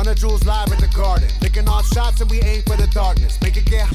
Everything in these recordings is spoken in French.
Run a jewels live in the garden. Picking off shots and we aim for the darkness. Make it get.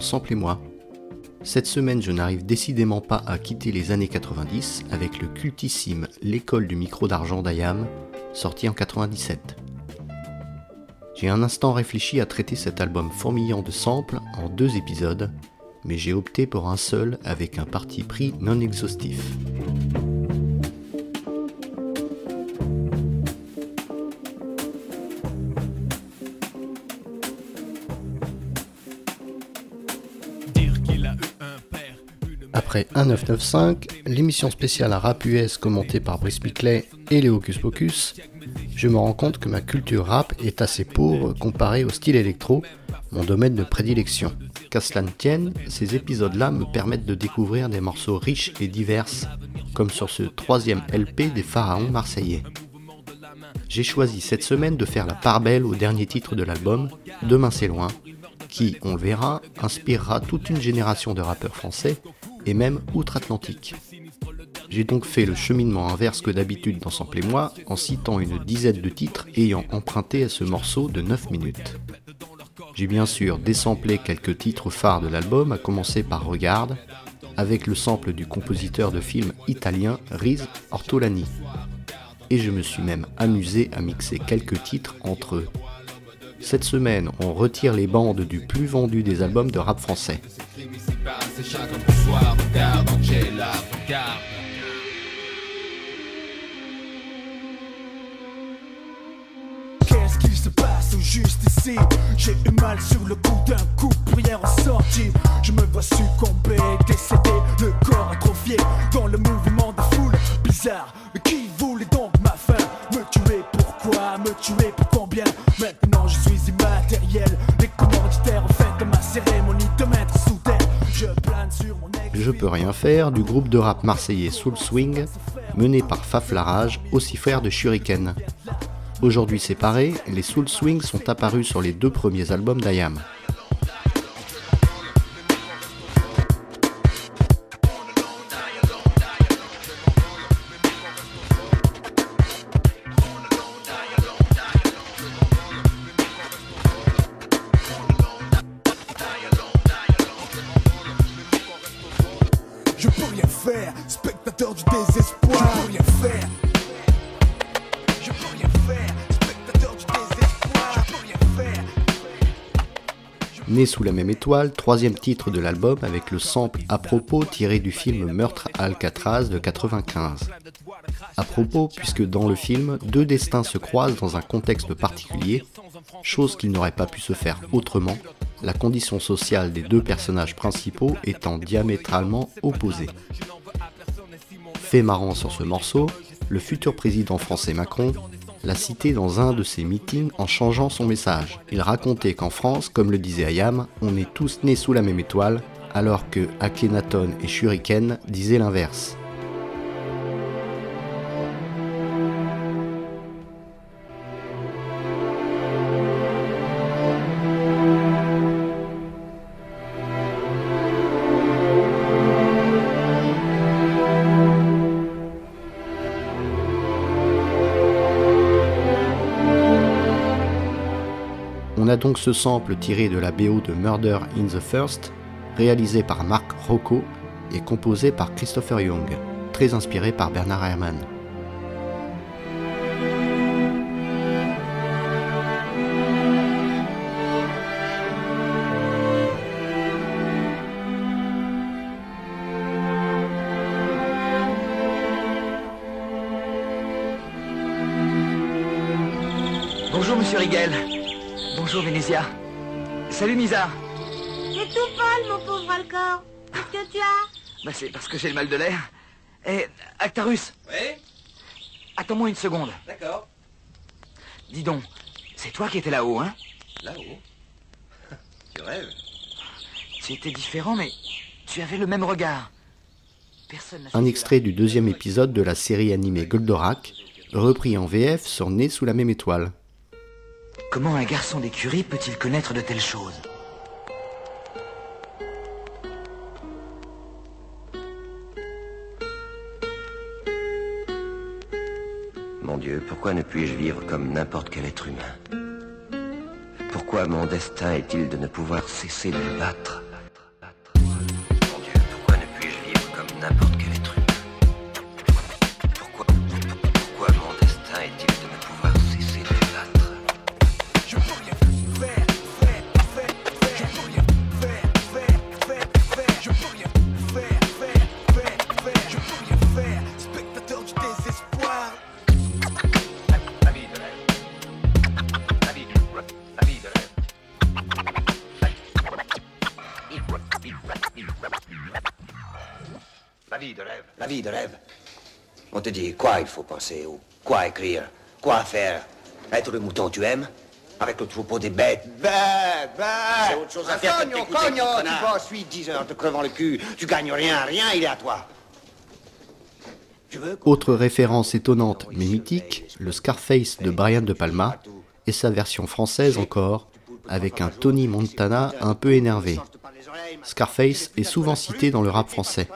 Sample et moi. Cette semaine, je n'arrive décidément pas à quitter les années 90 avec le cultissime L'école du micro d'argent d'Ayam, sorti en 97. J'ai un instant réfléchi à traiter cet album fourmillant de samples en deux épisodes, mais j'ai opté pour un seul avec un parti pris non exhaustif. Après 1995, l'émission spéciale à rap US commentée par Brice Piclet et les Hocus Pocus, je me rends compte que ma culture rap est assez pauvre comparée au style électro, mon domaine de prédilection. Qu'à cela ne tienne, ces épisodes-là me permettent de découvrir des morceaux riches et divers, comme sur ce troisième LP des pharaons marseillais. J'ai choisi cette semaine de faire la part belle au dernier titre de l'album, Demain c'est loin, qui, on le verra, inspirera toute une génération de rappeurs français et même outre-Atlantique. J'ai donc fait le cheminement inverse que d'habitude dans Sample moi en citant une dizaine de titres ayant emprunté à ce morceau de 9 minutes. J'ai bien sûr désamplé quelques titres phares de l'album, à commencer par Regarde, avec le sample du compositeur de film italien Riz Ortolani. Et je me suis même amusé à mixer quelques titres entre eux. Cette semaine, on retire les bandes du plus vendu des albums de rap français. Qu'est-ce qu'il se passe juste ici? J'ai eu mal sur le coup d'un coup de prière en sortie. Je me vois succomber, décédé, le corps atrophié Dans le mouvement de foule bizarre Mais qui voulait donc ma fin Me tuer pourquoi Me tuer? Pour combien? Maintenant je suis immatériel Je peux rien faire du groupe de rap marseillais Soul Swing, mené par Faf Larage, aussi frère de Shuriken. Aujourd'hui séparés, les Soul Swing sont apparus sur les deux premiers albums d'Ayam. Sous la même étoile, troisième titre de l'album avec le sample à propos tiré du film Meurtre Alcatraz de 95. À propos, puisque dans le film, deux destins se croisent dans un contexte particulier, chose qui n'aurait pas pu se faire autrement, la condition sociale des deux personnages principaux étant diamétralement opposée. Fait marrant sur ce morceau, le futur président français Macron l'a cité dans un de ses meetings en changeant son message. Il racontait qu'en France, comme le disait Ayam, on est tous nés sous la même étoile, alors que Akhenaton et Shuriken disaient l'inverse. Donc ce sample tiré de la BO de Murder in the First, réalisé par Mark Rocco et composé par Christopher Young, très inspiré par Bernard Herrmann. Bonjour, monsieur Rigel. Bonjour, Vénétia. Salut, Misard. T'es tout folle, mon pauvre Alcor. Qu'est-ce que tu as Bah c'est parce que j'ai le mal de l'air. Eh, Actarus Oui Attends-moi une seconde. D'accord. Dis donc, c'est toi qui étais là-haut, hein? Là-haut Tu rêves Tu étais différent, mais tu avais le même regard. Personne Un fait extrait du deuxième épisode de la série animée Goldorak, repris en VF sur Né sous la même étoile. Comment un garçon d'écurie peut-il connaître de telles choses Mon Dieu, pourquoi ne puis-je vivre comme n'importe quel être humain? Pourquoi mon destin est-il de ne pouvoir cesser de me battre? Quoi il faut penser ou quoi écrire, quoi faire. Être le mouton tu aimes? Avec le troupeau des bêtes. Bêtes, bêtes C'est autre chose à faire que de Cogno, t'écouter, cogno, petit tu vas ensuite 10 heures te crevant le cul. Tu gagnes rien, rien, il est à toi. Tu veux qu'on- Autre référence étonnante mais mythique, le Scarface de Brian De Palma et sa version française encore, avec un Tony Montana un peu énervé. Scarface est souvent cité dans le rap français.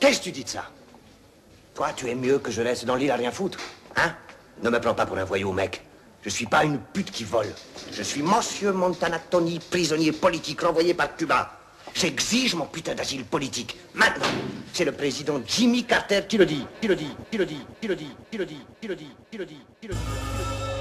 Qu'est-ce que tu dis de ça? Toi, tu es mieux que je laisse dans l'île à rien foutre. Hein? Ne me prends pas pour un voyou, mec. Je suis pas une pute qui vole. Je suis Monsieur Montana Tony, prisonnier politique renvoyé par Cuba. J'exige mon putain d'asile politique. Maintenant, c'est le président Jimmy Carter qui le dit. Qui le dit, qui le dit, qui le dit, qui le dit, qui le dit, qui le dit, qui le dit.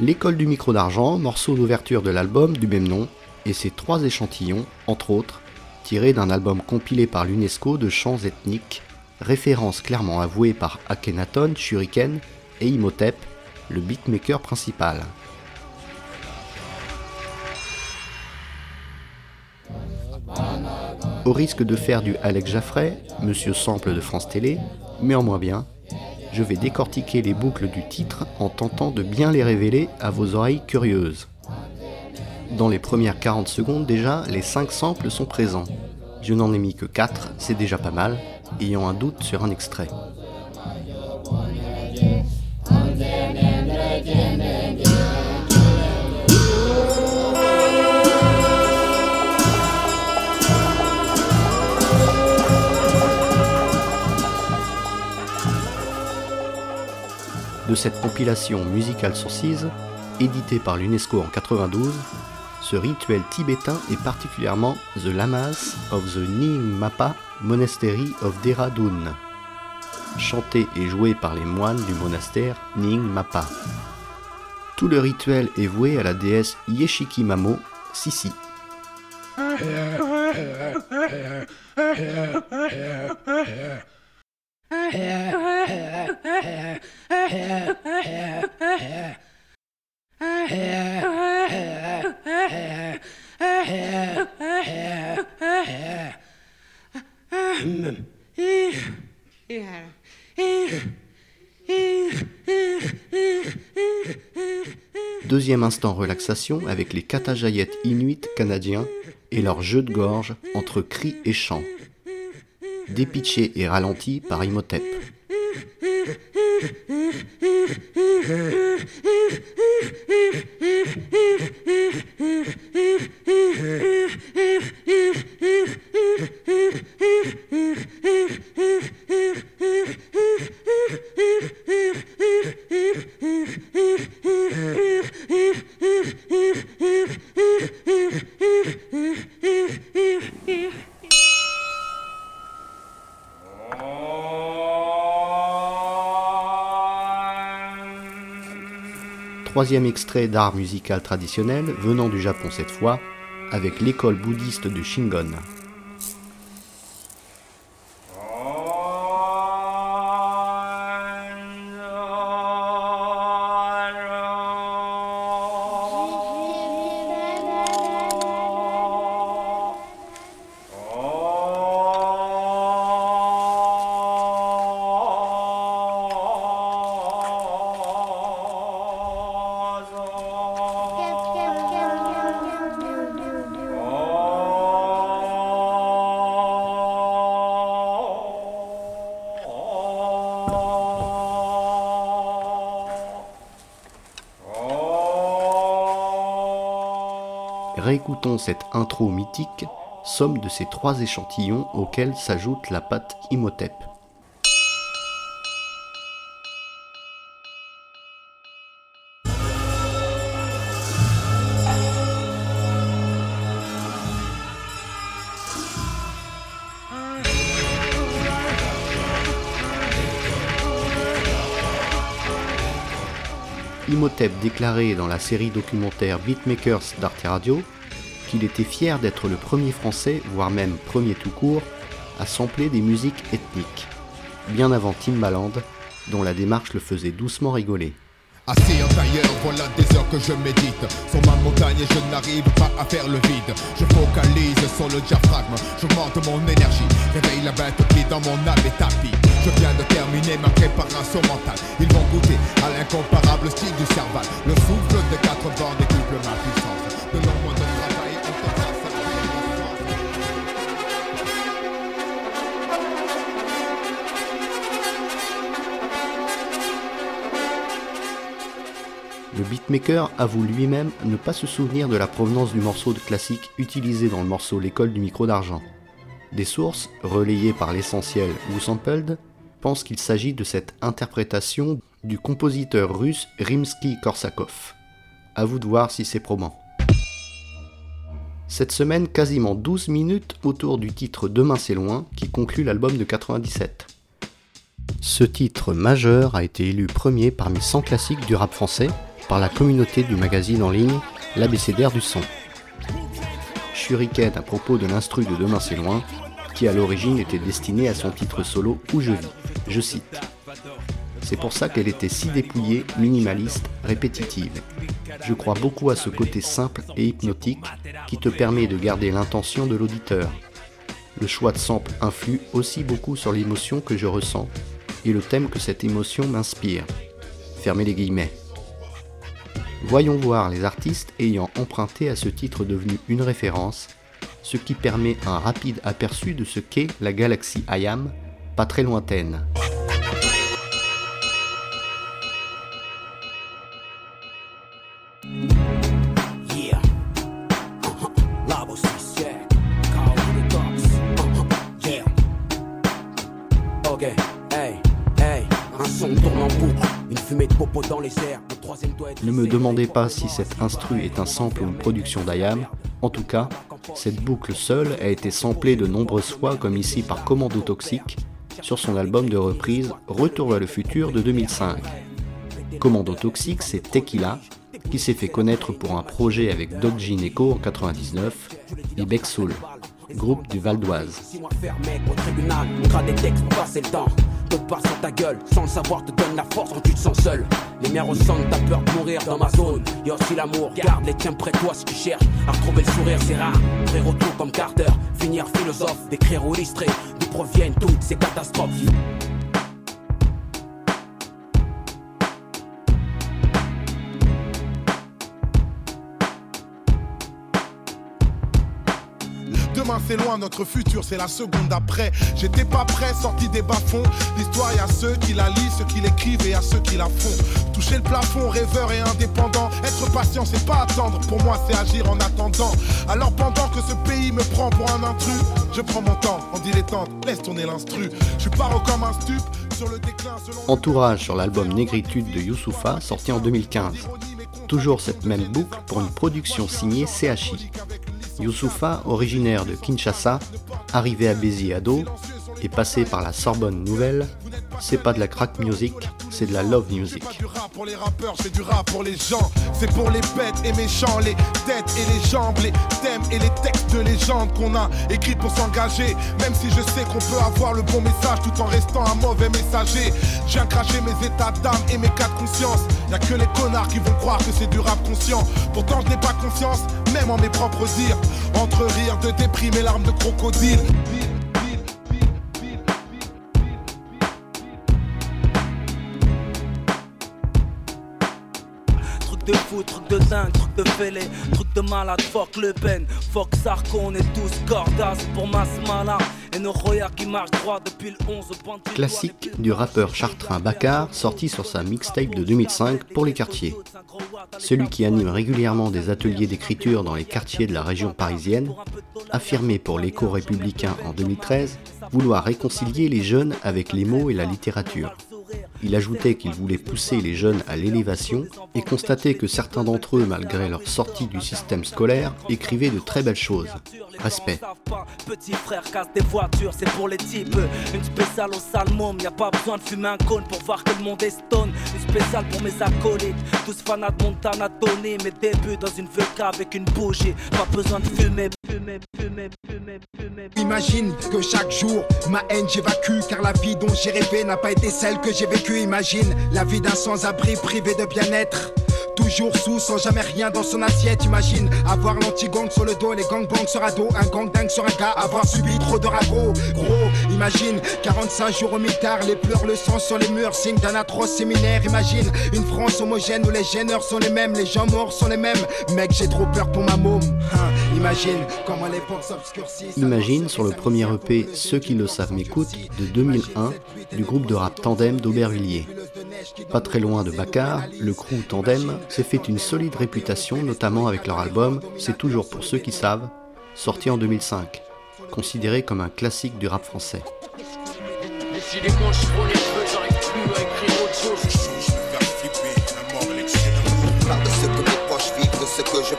L'école du micro d'argent, morceau d'ouverture de l'album du même nom, et ses trois échantillons, entre autres, tirés d'un album compilé par l'UNESCO de chants ethniques, référence clairement avouée par Akhenaton, Shuriken et Imhotep, le beatmaker principal. Au risque de faire du Alex Jaffray, Monsieur Sample de France Télé, mais en moins bien, je vais décortiquer les boucles du titre en tentant de bien les révéler à vos oreilles curieuses. Dans les premières 40 secondes déjà, les 5 samples sont présents. Je n'en ai mis que 4, c'est déjà pas mal, ayant un doute sur un extrait. De cette compilation Musical Sources, éditée par l'UNESCO en 92, ce rituel tibétain est particulièrement The Lamas of the Nyingmapa Monastery of Dehradun, chanté et joué par les moines du monastère Nyingmapa. Tout le rituel est voué à la déesse Yeshikimamo Sissi. Deuxième instant relaxation avec les Katajayettes inuits canadiens et leur jeu de gorge entre cris et chants. Dépitché et ralenti par Imhotep. Hier, hier, hier. Extrait d'art musical traditionnel venant du Japon cette fois, avec l'école bouddhiste de Shingon. Réécoutons cette intro mythique, somme de ces trois échantillons auxquels s'ajoute la pâte Imhotep. Imhotep déclarait dans la série documentaire Beatmakers d'Arte Radio qu'il était fier d'être le premier français, voire même premier tout court, à sampler des musiques ethniques, bien avant Timbaland, dont la démarche le faisait doucement rigoler. Assis en tailleur, voilà des heures que je médite. Sur ma montagne et je n'arrive pas à faire le vide. Je focalise sur le diaphragme, j'augmente mon énergie. Réveille la bête qui dans mon âme est tapis Je viens de terminer ma préparation mentale. Ils vont goûter à l'incomparable style du cerval. Le souffle de quatre vents décuple ma puissance Le beatmaker avoue lui-même ne pas se souvenir de la provenance du morceau de classique utilisé dans le morceau L'école du micro d'argent. Des sources, relayées par l'essentiel ou sampled, pensent qu'il s'agit de cette interprétation du compositeur russe Rimsky-Korsakov. À vous de voir si c'est probant. Cette semaine, quasiment 12 minutes autour du titre Demain c'est loin qui conclut l'album de 97. Ce titre majeur a été élu premier parmi 100 classiques du rap français par la communauté du magazine en ligne l'ABCDR du son. Shuriken à propos de l'instru de Demain c'est loin, qui à l'origine était destiné à son titre solo Où je vis. Je cite. C'est pour ça qu'elle était si dépouillée, minimaliste, répétitive. Je crois beaucoup à ce côté simple et hypnotique qui te permet de garder l'intention de l'auditeur. Le choix de sample influe aussi beaucoup sur l'émotion que je ressens et le thème que cette émotion m'inspire. Fermez les guillemets. Voyons voir les artistes ayant emprunté à ce titre devenu une référence, ce qui permet un rapide aperçu de ce qu'est la galaxie Ayam, pas très lointaine. Ne me demandez pas si cet instru est un sample ou une production d'Ayam, en tout cas, cette boucle seule a été samplée de nombreuses fois comme ici par Commando Toxique sur son album de reprise Retour vers le futur de 2005. Commando Toxique, c'est Tequila, qui s'est fait connaître pour un projet avec Doc Gineco en 99 et Bexsoul, groupe du Val d'Oise. Te passe sur ta gueule, sans le savoir, te donne la force quand tu te sens seul. Les miens ressentent ta peur de mourir dans ma zone. Y'a aussi l'amour, garde les tiens près de toi si tu cherches à retrouver le sourire, c'est rare. Frérot tout comme Carter, finir philosophe, d'écrire ou illustrer, d'où proviennent toutes ces catastrophes? C'est loin, notre futur c'est la seconde après. J'étais pas prêt, sorti des bas-fonds. L'histoire, y ceux qui la lisent, ceux qui l'écrivent et à ceux qui la font. Toucher le plafond, rêveur et indépendant. Être patient, c'est pas attendre. Pour moi, c'est agir en attendant. Alors pendant que ce pays me prend pour un intrus, je prends mon temps en dilettante, laisse tourner l'instru. Je paro comme un stup sur le déclin. Entourage sur l'album Négritude de Youssoufa, sorti en 2015. Toujours cette même boucle pour une production signée CHI. Youssoufa, originaire de Kinshasa, arrivé à Béziers ado et passé par la Sorbonne Nouvelle, c'est pas de la crack music, c'est de la love music. C'est pas du rap pour les rappeurs, c'est du rap pour les gens. C'est pour les bêtes et méchants, les têtes et les jambes, les thèmes et les textes de légende qu'on a écrits pour s'engager. Même si je sais qu'on peut avoir le bon message tout en restant un mauvais messager. Je viens cracher mes états d'âme et mes cas de conscience. Y a que les connards qui vont croire que c'est du rap conscient. Pourtant je n'ai pas confiance, même en mes propres dires. Entre rire de déprime et larmes de crocodile. Fou, truc de dingue, truc de fêlé, truc de malade, fuck Le Pen, fuck Sarko, on est tous cordas pour Masmala. Et nos royards qui marchent droit depuis le 11 au banc de Classique du rappeur chartrain Bakar, sorti sur sa mixtape de 2005 pour les quartiers. Celui qui anime régulièrement des ateliers d'écriture dans les quartiers de la région parisienne, affirmé pour l'écho républicain en 2013 vouloir réconcilier les jeunes avec les mots et la littérature. Il ajoutait qu'il voulait pousser les jeunes à l'élévation et constatait que certains d'entre eux, malgré leur sortie du système scolaire, écrivaient de très belles choses. Respect. Petit frère casse des voitures, c'est pour les types. Une spéciale au salmon, y a pas besoin de fumer un cône pour voir que le monde est stone. Une spéciale pour mes acolytes, tous fanats de Montana donné mes débuts dans une VK avec une bougie. Pas besoin de fumer, fumer, fumer, fumer, fumer. Imagine que chaque jour, ma haine j'évacue car la vie dont j'ai rêvé n'a pas été celle que j'ai vécue. Imagine la vie d'un sans-abri privé de bien-être. Toujours sous, sans jamais rien dans son assiette. Imagine avoir l'anti-gang sur le dos, les gangbangs sur ado, un gang dingue sur un gars, avoir subi trop de ragots. Gros, imagine 45 jours au mitard, les pleurs, le sang sur les murs, signe d'un atroce séminaire. Imagine une France homogène où les gêneurs sont les mêmes, les gens morts sont les mêmes. Mec, j'ai trop peur pour ma môme. Hein, imagine comment l'époque s'obscurcit. Imagine sur le premier EP Ceux qui le savent m'écoutent de 2001 du groupe de rap Tandem d'Aubervilliers. Pas très loin de Bakar, le crew Tandem s'est fait une solide réputation, notamment avec leur album C'est toujours pour ceux qui savent, sorti en 2005, considéré comme un classique du rap français. Décidément, je prends les cheveux, j'arrive plus à écrire autre chose. Je parle de ce que mes proches vivent, de ce que je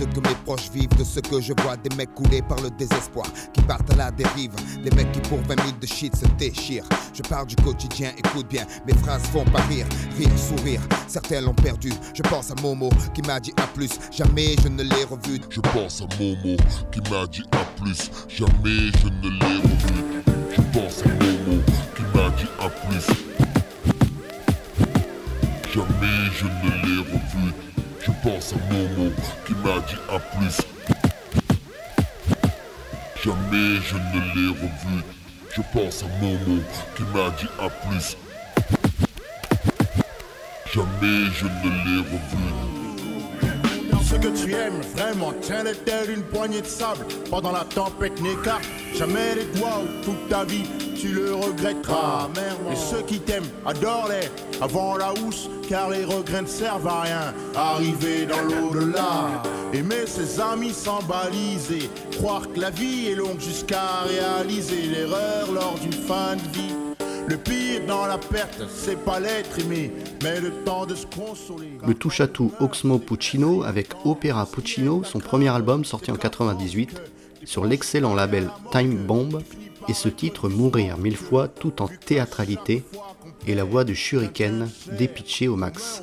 ce que mes proches vivent, de ce que je vois. Des mecs coulés par le désespoir, qui partent à la dérive. Des mecs qui pour 20 000 de shit se déchirent. Je parle du quotidien, écoute bien. Mes phrases font pas rire, rire, sourire. Certains l'ont perdu. Je pense à Momo qui m'a dit à plus. Jamais je ne l'ai revu. Je pense à Momo qui m'a dit à plus. Jamais je ne l'ai revu. Je pense à Momo qui m'a dit à plus. Jamais je ne l'ai revu. Je pense à Momo qui m'a dit à plus. Jamais je ne l'ai revu. Je pense à Momo qui m'a dit à plus. Jamais je ne l'ai revu. Ce que tu aimes vraiment, tiens les terres une poignée de sable. Pendant la tempête n'écarte jamais les doigts toute ta vie tu le regretteras. Et ceux qui t'aiment, adore-les avant la housse, car les regrets ne servent à rien. Arriver dans l'au-delà, aimer ses amis sans baliser. Croire que la vie est longue jusqu'à réaliser l'erreur lors d'une fin de vie. Le pire dans la perte, c'est pas l'être aimé, mais le temps de se consoler. Le touche-à-tout Oxmo Puccino avec Opera Puccino, son premier album sorti en 98, sur l'excellent label Time Bomb, et ce titre Mourir mille fois tout en théâtralité et la voix de Shuriken dépitchée au max.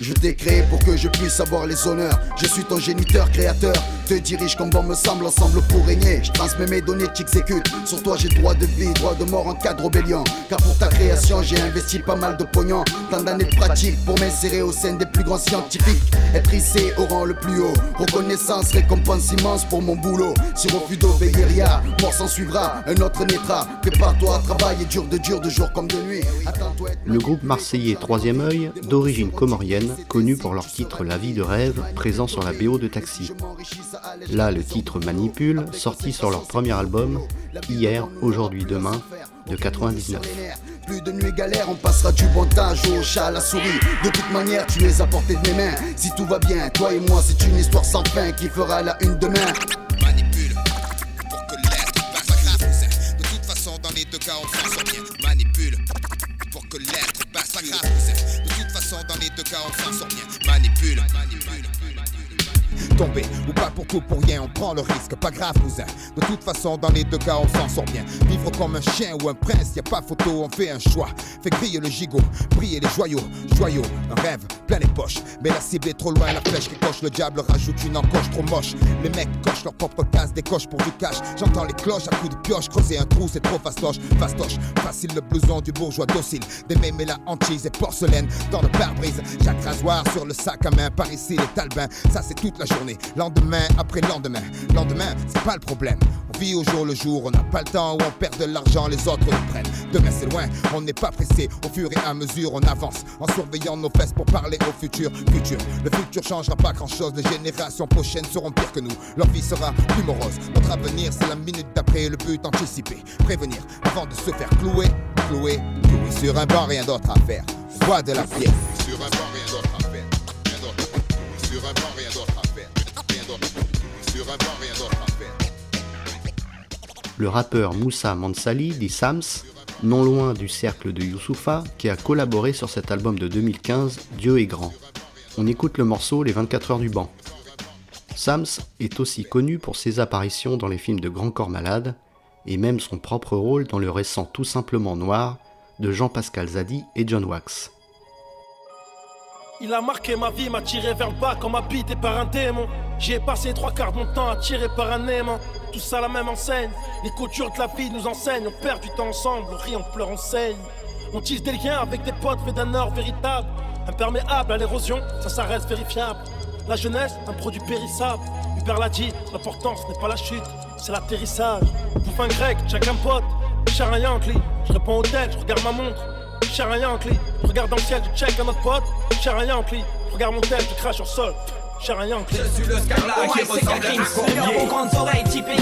Je t'ai créé pour que je puisse avoir les honneurs. Je suis ton géniteur, créateur. Te dirige comme bon me semble, ensemble pour régner. Je transmets mes données, t'exécutes. Sur toi, j'ai droit de vie, droit de mort en cas de rébellion. Car pour ta création, j'ai investi pas mal de pognon. Tant d'années de pratique pour m'insérer au sein des le. Le groupe marseillais Troisième œil, d'origine comorienne, connu pour leur titre La vie de rêve, présent sur la BO de Taxi. Là, le titre Manipule, sorti sur leur premier album, Hier, Aujourd'hui, Demain, de 99. Plus de nuit galère, on passera du temps au chat, à la souris. De toute manière, tu les as portés de mes mains. Si tout va bien, toi et moi, c'est une histoire sans fin qui fera la une demain. Manipule pour que l'être passe à grave. De toute façon, dans les deux cas, on s'en sort. Manipule pour que l'être passe à grave. De toute façon, dans les deux cas, on s'en sort. Tomber ou pas pour tout pour rien, on prend le risque, pas grave cousin. De toute façon, dans les deux cas, on s'en sort bien. Vivre comme un chien ou un prince, y a pas photo, on fait un choix. Fait griller le gigot, briller les joyaux, joyaux, un rêve, plein les poches. Mais la cible est trop loin, la flèche qui coche, le diable rajoute une encoche trop moche. Les mecs cochent leur propre case, décochent pour du cash. J'entends les cloches à coups de pioche, creuser un trou, c'est trop fastoche, fastoche. Facile le blouson du bourgeois docile. Des mais la hantise et porcelaine dans le pare-brise. Chaque rasoir sur le sac à main, par ici les talbins. Ça c'est toute la journée, lendemain après lendemain. Lendemain, c'est pas le problème. On vie au jour le jour. On n'a pas le temps où on perd de l'argent, les autres le prennent. Demain c'est loin, on n'est pas pressé. Au fur et à mesure, on avance en surveillant nos fesses pour parler au futur. Futur, le futur changera pas grand chose. Les générations prochaines seront pires que nous. Leur vie sera plus morose. Notre avenir, c'est la minute d'après. Le but anticipé, prévenir avant de se faire clouer, clouer, clouer. Sur un banc, rien d'autre à faire. Voix de la pierre. Sur un banc, rien d'autre à faire. Rien d'autre. Sur un banc, rien d'autre à faire. Le rappeur Moussa Mansali dit Sams, non loin du cercle de Youssoufa, qui a collaboré sur cet album de 2015, Dieu est grand. On écoute le morceau Les 24 heures du banc. Sams est aussi connu pour ses apparitions dans les films de Grand Corps Malade, et même son propre rôle dans le récent Tout simplement noir de Jean-Pascal Zadi et John Wax. Il a marqué ma vie, m'a tiré vers le bas comme habité par un démon. J'y ai passé trois quarts de mon temps tirer par un aimant. Tout ça la même enseigne. Les coutures de la vie nous enseignent. On perd du temps ensemble, on rit, on pleure, on saigne. On tisse des liens avec des potes faits d'un or véritable. Imperméable à l'érosion, ça, ça reste vérifiable. La jeunesse, un produit périssable. Hubert l'a dit, l'important ce n'est pas la chute, c'est l'atterrissage. Un grec, chacun pote. Cher un Yankee, je réponds au tel, je regarde ma montre. Cher un Yankee, je regarde dans le ciel, je check un autre pote. Cher un Yankee, je regarde mon tel, je crache sur le sol. Cher un Yankee. Je suis le scarlat qui ressemble à un courbier. grandes oreilles typées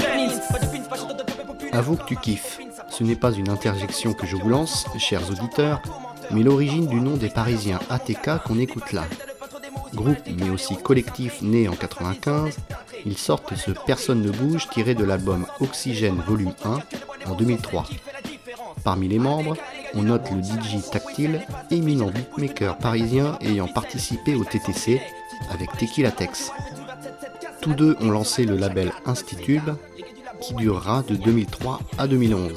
Avoue que tu kiffes. Ce n'est pas une interjection que je vous lance, chers auditeurs, mais l'origine du nom des Parisiens ATK qu'on écoute là. Groupe mais aussi collectif né en 95, ils sortent ce Personne ne bouge tiré de l'album Oxygène Volume 1 en 2003. Parmi les membres, on note le DJ Tactile, éminent beatmaker parisien ayant participé au TTC avec Tequila Tex. Tous deux ont lancé le label Institube qui durera de 2003 à 2011.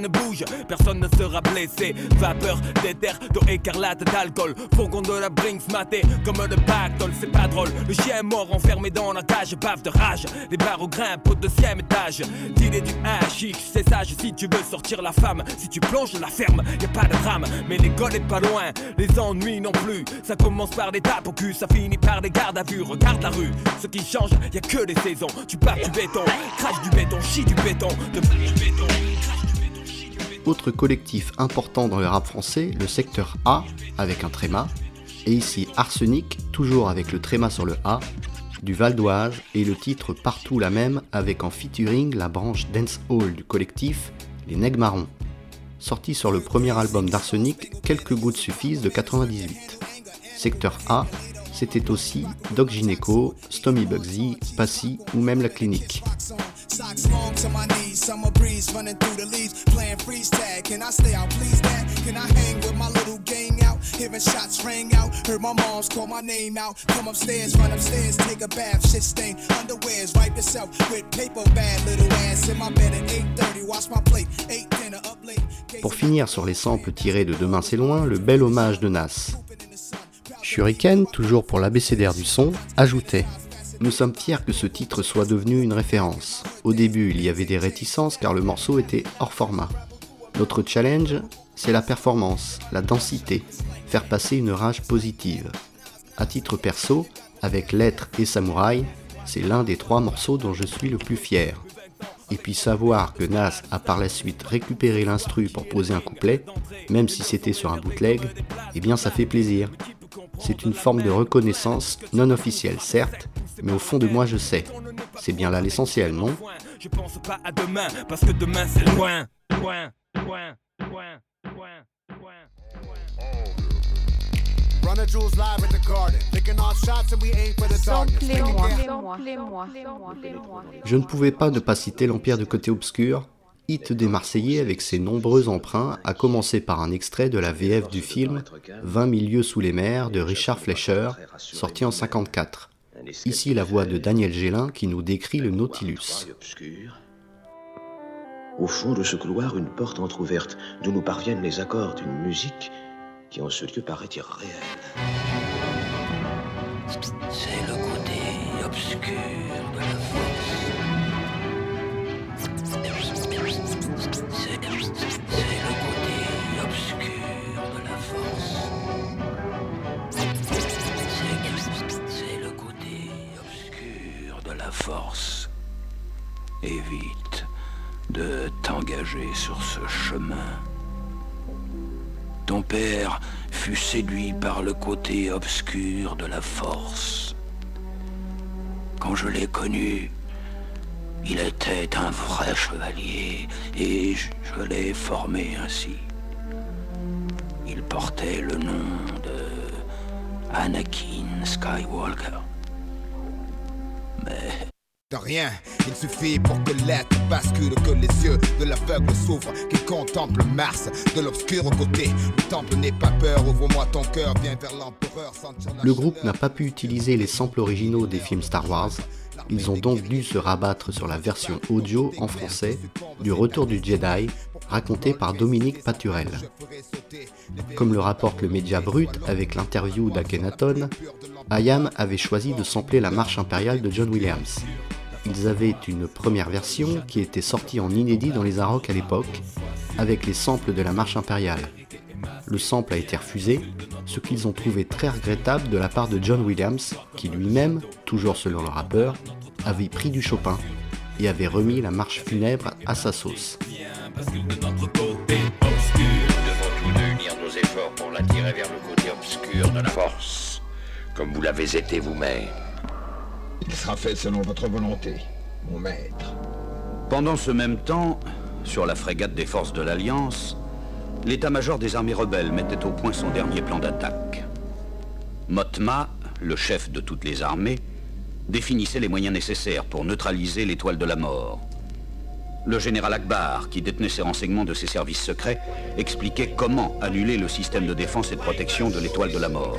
Personne ne bouge, personne ne sera blessé. Vapeur d'éther, d'eau écarlate, d'alcool. Fourgon de la Brinks maté comme le pactole, c'est pas drôle. Le chien est mort enfermé dans la cage, bave de rage. Les barreaux grimpent au deuxième étage. Dîner du HX, c'est sage si tu veux sortir la femme. Si tu plonges la ferme, y a pas de drame. Mais l'école est pas loin, les ennuis non plus. Ça commence par des tapes au cul, ça finit par des gardes à vue. Regarde la rue, ce qui change, y a que les saisons. Tu pars du béton, crache du béton, chie du béton, de du béton. Autre collectif important dans le rap français, le secteur A, avec un tréma, et ici Arsenic, toujours avec le tréma sur le A, du Val d'Oise, et le titre partout la même, avec en featuring la branche Dance Hall du collectif, les Nègres Marrons. Sorti sur le premier album d'Arsenic, Quelques gouttes suffisent de 98. Secteur A, c'était aussi Doc Gineco, Stomy Bugsy, Passy ou même la clinique. Socks long to my knees, summer breeze running through the leaves, playing freeze tag. Can I stay out, please, dad? Can I hang with my little gang out? Hearing shots ring out, heard my mom's call my name out. Come upstairs, run upstairs, take a bath, shit stain. Underwears, wipe yourself with paper bag, little ass in my bed at 8:30. Wash my plate, ate dinner up late. Pour finir sur les samples tirés de Demain c'est loin, le bel hommage de Nas. Shuriken, toujours pour l'abécédaire du son, ajoutait Nous sommes fiers que ce titre soit devenu une référence. Au début, il y avait des réticences car le morceau était hors format. Notre challenge, c'est la performance, la densité, faire passer une rage positive. À titre perso, avec Lettre et Samouraï, c'est l'un des trois morceaux dont je suis le plus fier. Et puis savoir que Nas a par la suite récupéré l'instru pour poser un couplet, même si c'était sur un bootleg, eh bien ça fait plaisir. C'est une forme de reconnaissance non officielle, certes, mais au fond de moi je sais. C'est bien là l'essentiel, non Je pense pas à demain, parce que demain c'est loin. Loin, loin, loin, loin, loin. Run a jewels live at the garden. Picking off shots and we aim for the darkness. We don't care. Samplez-moi, samplez-moi. Je ne pouvais pas ne pas citer l'Empire de côté obscur, hit des Marseillais avec ses nombreux emprunts, à commencer par un extrait de la VF du film 20 milieux sous les mers de Richard Fleischer, sorti en 54. Ici la voix de Daniel Gélin qui nous décrit le Nautilus. Au fond de ce couloir, une porte entr'ouverte, d'où nous parviennent les accords d'une musique qui en ce lieu paraît irréelle. C'est le côté obscur de t'engager sur ce chemin. Ton père fut séduit par le côté obscur de la force. Quand je l'ai connu, il était un vrai chevalier et je l'ai formé ainsi. Il portait le nom de Anakin Skywalker. Mais de rien, il suffit pour que l'être bascule, que les yeux de l'aveugle s'ouvrent, qu'il contemple Mars de l'obscur côté. Le temple n'est pas peur, ouvre-moi ton cœur, viens vers l'empereur. Le groupe n'a pas pu utiliser les samples originaux des films Star Wars. Ils ont donc dû se rabattre sur la version audio en français du Retour du Jedi, raconté par Dominique Paturel. Comme le rapporte le média Brut avec l'interview d'Akhenaton, Ayam avait choisi de sampler la marche impériale de John Williams. Ils avaient une première version qui était sortie en inédit dans les Arocs à l'époque, avec les samples de la marche impériale. Le sample a été refusé, ce qu'ils ont trouvé très regrettable de la part de John Williams, qui lui-même, toujours selon le rappeur, avait pris du Chopin et avait remis la marche funèbre à sa sauce. vers le côté obscur de la force, comme vous l'avez été vous-même. Il sera fait selon votre volonté, mon maître. Pendant ce même temps, sur la frégate des forces de l'Alliance, l'état-major des armées rebelles mettait au point son dernier plan d'attaque. Motma, le chef de toutes les armées, définissait les moyens nécessaires pour neutraliser l'étoile de la mort. Le général Akbar, qui détenait ses renseignements de ses services secrets, expliquait comment annuler le système de défense et de protection de l'étoile de la mort.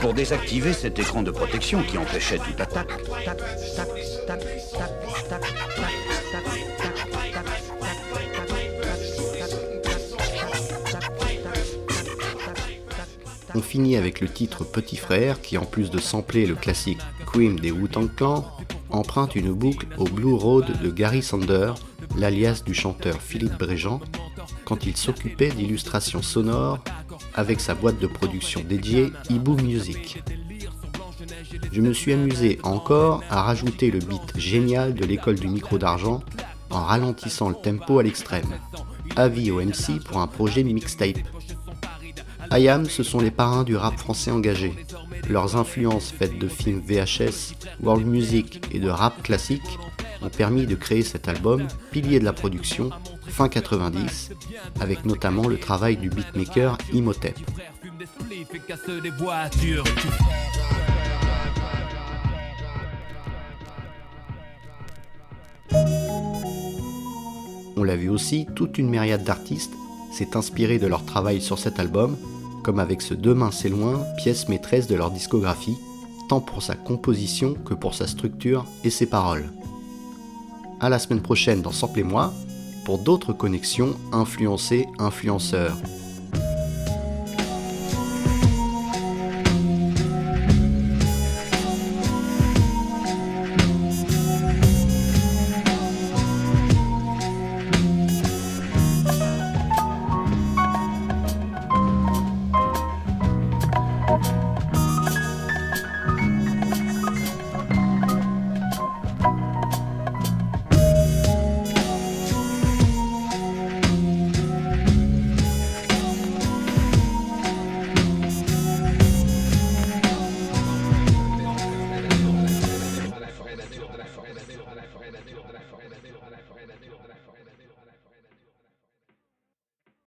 Pour désactiver cet écran de protection qui empêchait toute attaque, on finit avec le titre Petit Frère qui, en plus de sampler le classique Queen des Wu-Tang Clan, emprunte une boucle au Blue Road de Gary Sander, l'alias du chanteur Philippe Bréjean, quand il s'occupait d'illustrations sonores avec sa boîte de production dédiée Ibu Music. Je me suis amusé encore à rajouter le beat génial de l'école du micro d'argent en ralentissant le tempo à l'extrême. Avis au MC pour un projet mixtape. IAM, ce sont les parrains du rap français engagé. Leurs influences faites de films VHS, world music et de rap classique ont permis de créer cet album, pilier de la production, fin 90, avec notamment le travail du beatmaker Imhotep. On l'a vu aussi, toute une myriade d'artistes s'est inspirée de leur travail sur cet album, comme avec ce Demain c'est loin, pièce maîtresse de leur discographie, tant pour sa composition que pour sa structure et ses paroles. À la semaine prochaine dans Sample et moi pour d'autres connexions influencées influenceurs.